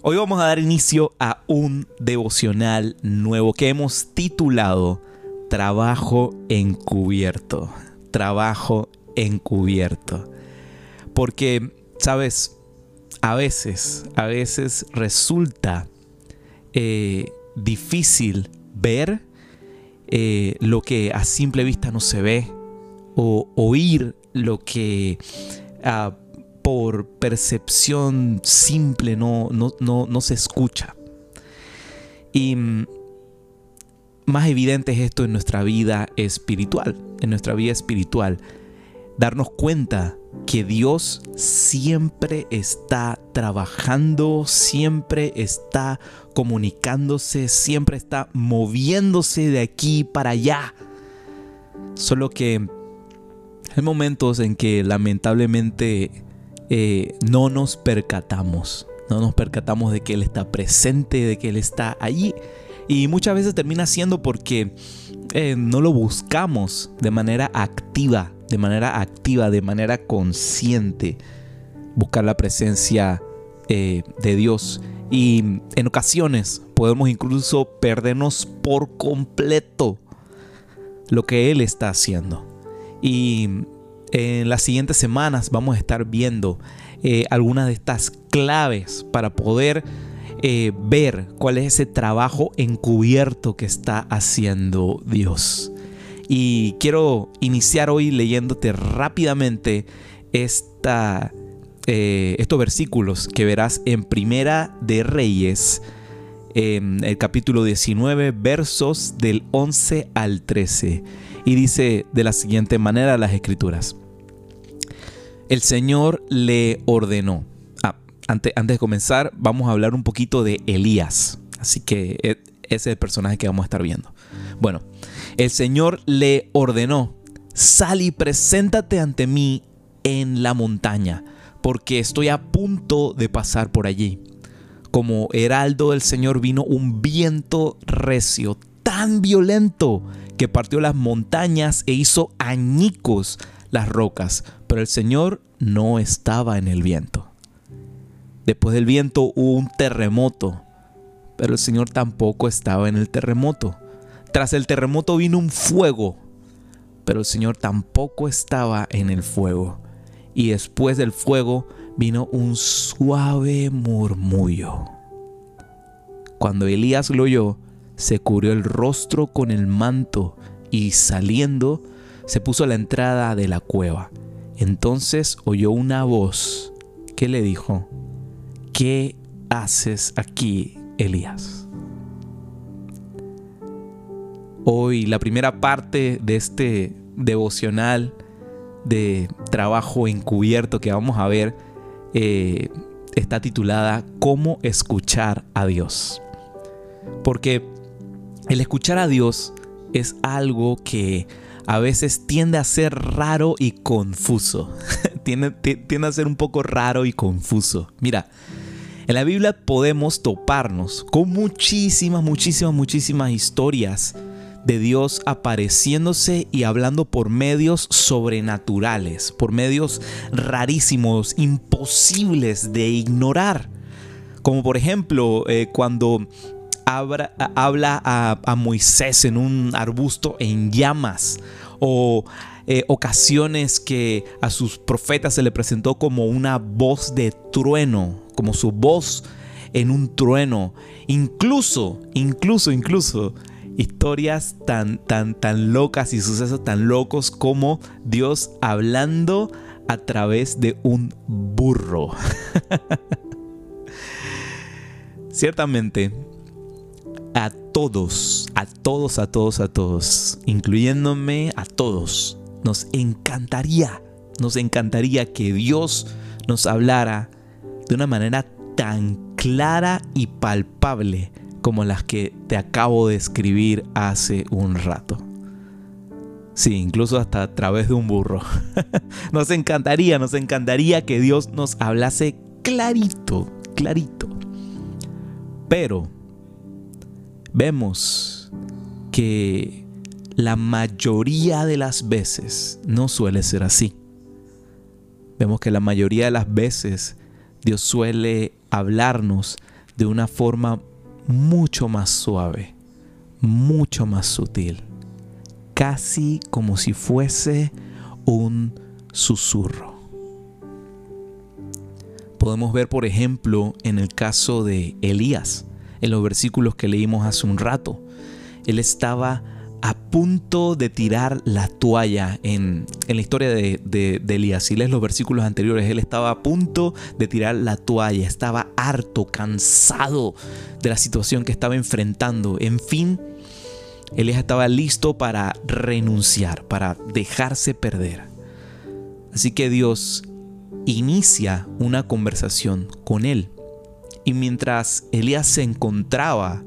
Hoy vamos a dar inicio a un devocional nuevo que hemos titulado Trabajo encubierto. Trabajo encubierto. Porque, sabes, a veces, a veces resulta eh, difícil ver eh, lo que a simple vista no se ve o oír lo que ah, por percepción simple no, no, no, se escucha. Y mm, más evidente es esto en nuestra vida espiritual, en nuestra vida espiritual. Darnos cuenta que Dios siempre está trabajando, siempre está comunicándose, siempre está moviéndose de aquí para allá. Solo que hay momentos en que lamentablemente eh, no nos percatamos, no nos percatamos de que Él está presente, de que Él está allí. Y muchas veces termina siendo porque eh, no lo buscamos de manera activa, de manera activa, de manera consciente, buscar la presencia eh, de Dios. Y en ocasiones podemos incluso perdernos por completo lo que Él está haciendo. Y en las siguientes semanas vamos a estar viendo eh, algunas de estas claves para poder eh, ver cuál es ese trabajo encubierto que está haciendo Dios. Y quiero iniciar hoy leyéndote rápidamente esta, eh, estos versículos que verás en Primera de Reyes, en el capítulo 19, versos del 11 al 13. Y dice de la siguiente manera las escrituras. El Señor le ordenó. Ah, antes, antes de comenzar, vamos a hablar un poquito de Elías. Así que e, ese es el personaje que vamos a estar viendo. Bueno, el Señor le ordenó, sal y preséntate ante mí en la montaña, porque estoy a punto de pasar por allí. Como heraldo del Señor vino un viento recio, tan violento, que partió las montañas e hizo añicos las rocas, pero el Señor no estaba en el viento. Después del viento hubo un terremoto, pero el Señor tampoco estaba en el terremoto. Tras el terremoto vino un fuego, pero el Señor tampoco estaba en el fuego. Y después del fuego vino un suave murmullo. Cuando Elías lo oyó, se cubrió el rostro con el manto y saliendo se puso a la entrada de la cueva. Entonces oyó una voz que le dijo, ¿qué haces aquí, Elías? Hoy la primera parte de este devocional de trabajo encubierto que vamos a ver eh, está titulada ¿Cómo escuchar a Dios? Porque el escuchar a Dios es algo que a veces tiende a ser raro y confuso. tiende, tiende a ser un poco raro y confuso. Mira, en la Biblia podemos toparnos con muchísimas, muchísimas, muchísimas historias de Dios apareciéndose y hablando por medios sobrenaturales, por medios rarísimos, imposibles de ignorar. Como por ejemplo eh, cuando habla a, Moisés en un arbusto en llamas o eh, ocasiones que a sus profetas se le presentó como una voz de trueno, como su voz en un trueno. Incluso, incluso, incluso historias tan, tan, tan locas y sucesos tan locos como Dios hablando a través de un burro. Ciertamente, a todos, a todos, a todos, a todos, incluyéndome a todos, nos encantaría, nos encantaría que Dios nos hablara de una manera tan clara y palpable como las que te acabo de escribir hace un rato. Sí, incluso hasta a través de un burro. nos encantaría, nos encantaría que Dios nos hablase clarito, clarito. Pero vemos que la mayoría de las veces no suele ser así. Vemos que la mayoría de las veces Dios suele hablarnos de una forma mucho más suave, mucho más sutil, casi como si fuese un susurro. Podemos ver, por ejemplo, en el caso de Elías, en los versículos que leímos hace un rato. Él estaba a punto de tirar la toalla en, la historia de, de, Elías. Si lees los versículos anteriores, él estaba a punto de tirar la toalla, estaba harto, cansado de la situación que estaba enfrentando. En fin, Elías estaba listo para renunciar, para dejarse perder. Así que Dios inicia una conversación con él. Y mientras Elías se encontraba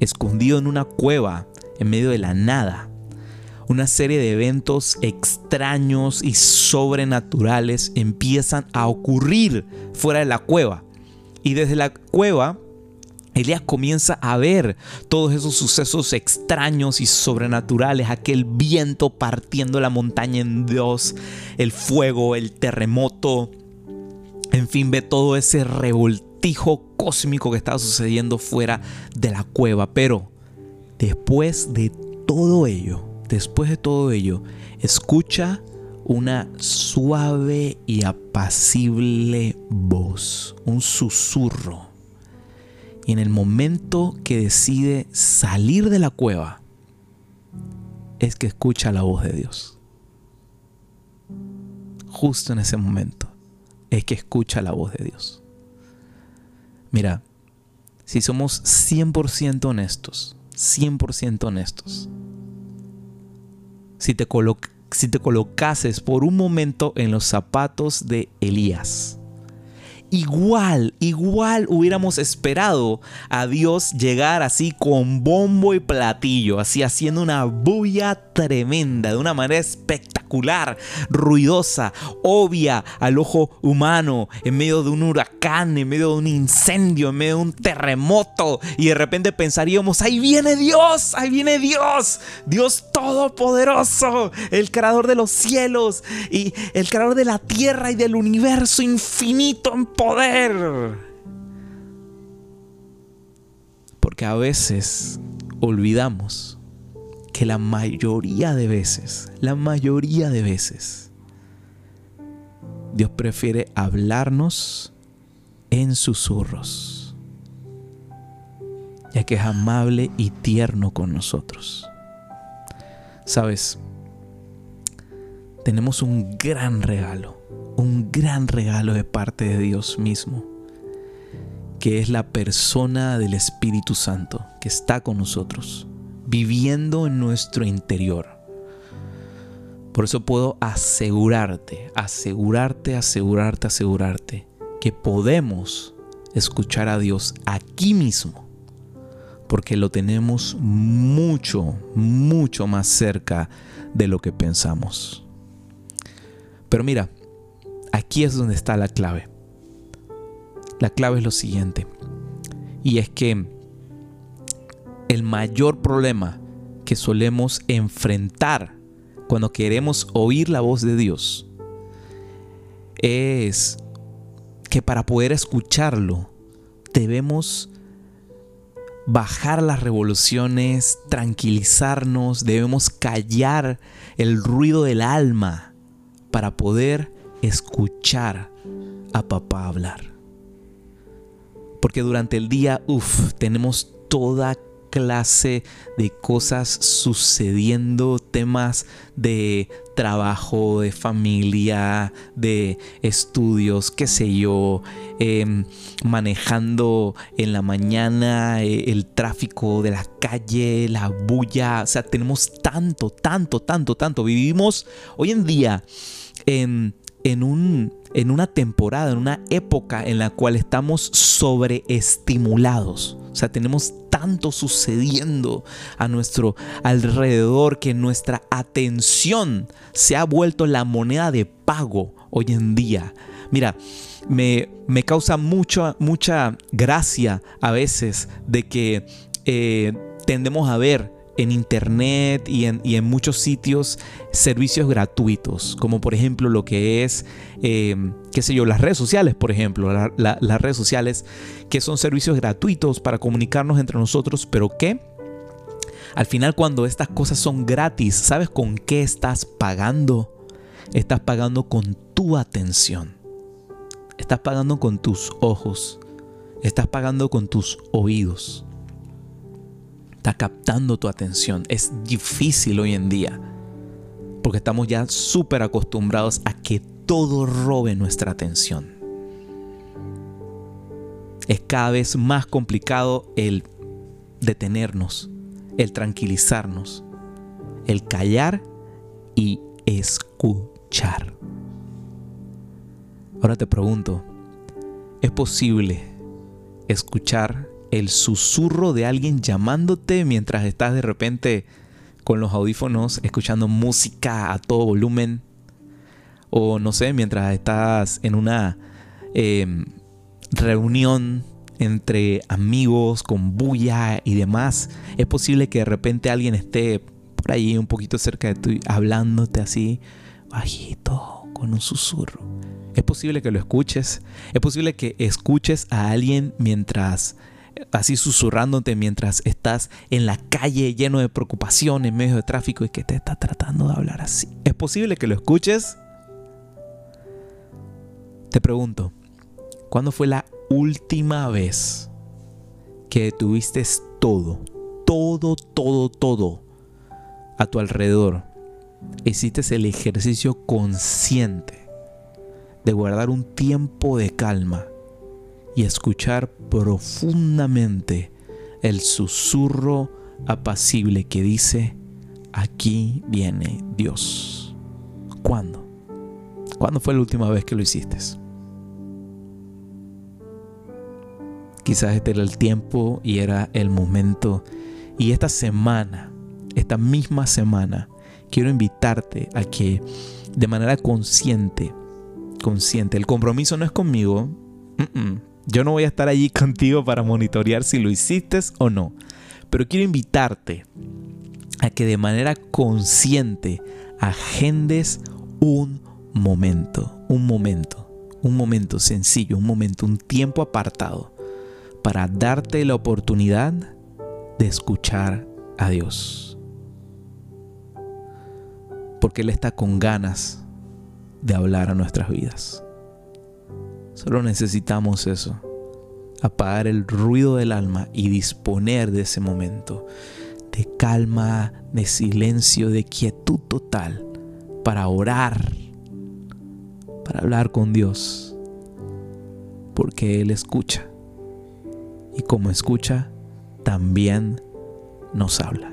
escondido en una cueva, en medio de la nada. Una serie de eventos extraños y sobrenaturales empiezan a ocurrir fuera de la cueva. Y desde la cueva, Elías comienza a ver todos esos sucesos extraños y sobrenaturales, aquel viento partiendo la montaña en dos, el fuego, el terremoto, en fin, ve todo ese cósmico que estaba sucediendo fuera de la cueva. Pero después de todo ello, después de todo ello, escucha una suave y apacible voz, un susurro. Y en el momento que decide salir de la cueva, es que escucha la voz de Dios. Justo en ese momento es que escucha la voz de Dios. Mira, si somos 100% honestos, 100% honestos. Si te, si te colocases por un momento en los zapatos de Elías, igual, igual hubiéramos esperado a Dios llegar así con bombo y platillo, así haciendo una bulla tremenda, de una manera espectacular, ruidosa, obvia al ojo humano, en medio de un huracán, en medio de un incendio, en medio de un terremoto, y de repente pensaríamos, ahí viene Dios, ahí viene Dios, Dios todopoderoso, el creador de los cielos y el creador de la tierra y del universo infinito en poder. Porque a veces olvidamos que la mayoría de veces, la mayoría de veces, Dios prefiere hablarnos en susurros, ya que es amable y tierno con nosotros. Sabes, tenemos un gran regalo un gran regalo de parte de Dios mismo, que es la persona del Espíritu Santo que está con nosotros, viviendo en nuestro interior. Por eso puedo asegurarte, asegurarte, asegurarte, asegurarte que podemos escuchar a Dios aquí mismo, porque lo tenemos mucho, mucho más cerca de lo que pensamos. Pero mira, Aquí es donde está la clave. La clave es lo siguiente. Y es que el mayor problema que solemos enfrentar cuando queremos oír la voz de Dios es que para poder escucharlo debemos bajar las revoluciones, tranquilizarnos, debemos callar el ruido del alma para poder escuchar a papá hablar. Porque durante el día, uff, tenemos toda clase de cosas sucediendo, temas de trabajo, de familia, de estudios, qué sé yo, em, manejando en la mañana eh, el tráfico de la calle, la bulla, o sea, tenemos tanto, tanto, tanto, tanto. Vivimos hoy en día en en, un, en una temporada, en una época en la cual estamos sobreestimulados. O sea, tenemos tanto sucediendo a nuestro alrededor que nuestra atención se ha vuelto la moneda de pago hoy en día. Mira, me, causa mucha, mucha gracia a veces de que eh, tendemos a ver en internet y en, y en, muchos sitios servicios gratuitos, como por ejemplo lo que es, eh, qué sé yo, las redes sociales, por ejemplo, las redes sociales, que son servicios gratuitos para comunicarnos entre nosotros, pero que al final cuando estas cosas son gratis, ¿sabes con qué estás pagando? Estás pagando con tu atención. Estás pagando con tus ojos. Estás pagando con tus oídos. Está captando tu atención. Es difícil hoy en día. Porque estamos ya súper acostumbrados a que todo robe nuestra atención. Es cada vez más complicado el detenernos, el tranquilizarnos, el callar y escuchar. Ahora te pregunto, ¿es posible escuchar el susurro de alguien llamándote mientras estás de repente con los audífonos escuchando música a todo volumen? O no sé, mientras estás en una em, reunión entre amigos, con bulla y demás, es posible que de repente alguien esté por ahí un poquito cerca de ti hablándote así, bajito, con un susurro. Es posible que lo escuches. Es posible que escuches a alguien mientras, así susurrándote, mientras estás en la calle lleno de preocupación en medio de tráfico y que te está tratando de hablar así. Es posible que lo escuches. Te pregunto, ¿cuándo fue la última vez que tuviste todo, todo, todo, todo a tu alrededor? Hiciste el ejercicio consciente de guardar un tiempo de calma y escuchar profundamente el susurro apacible que dice, aquí viene Dios. ¿Cuándo? ¿Cuándo fue la última vez que lo hiciste? Quizás este era el tiempo y era el momento. Y esta semana, esta misma semana, quiero invitarte a que de manera consciente, consciente, el compromiso no es conmigo. Yo no voy a estar allí contigo para monitorear si lo hiciste o no. Pero quiero invitarte a que de manera consciente agendes un momento, un momento, un momento sencillo, un momento, un tiempo apartado para darte la oportunidad de escuchar a Dios. Porque Él está con ganas de hablar a nuestras vidas. Solo necesitamos eso, apagar el ruido del alma y disponer de ese momento de calma, de silencio, de quietud total para orar, para hablar con Dios, porque Él escucha y como escucha, también nos habla.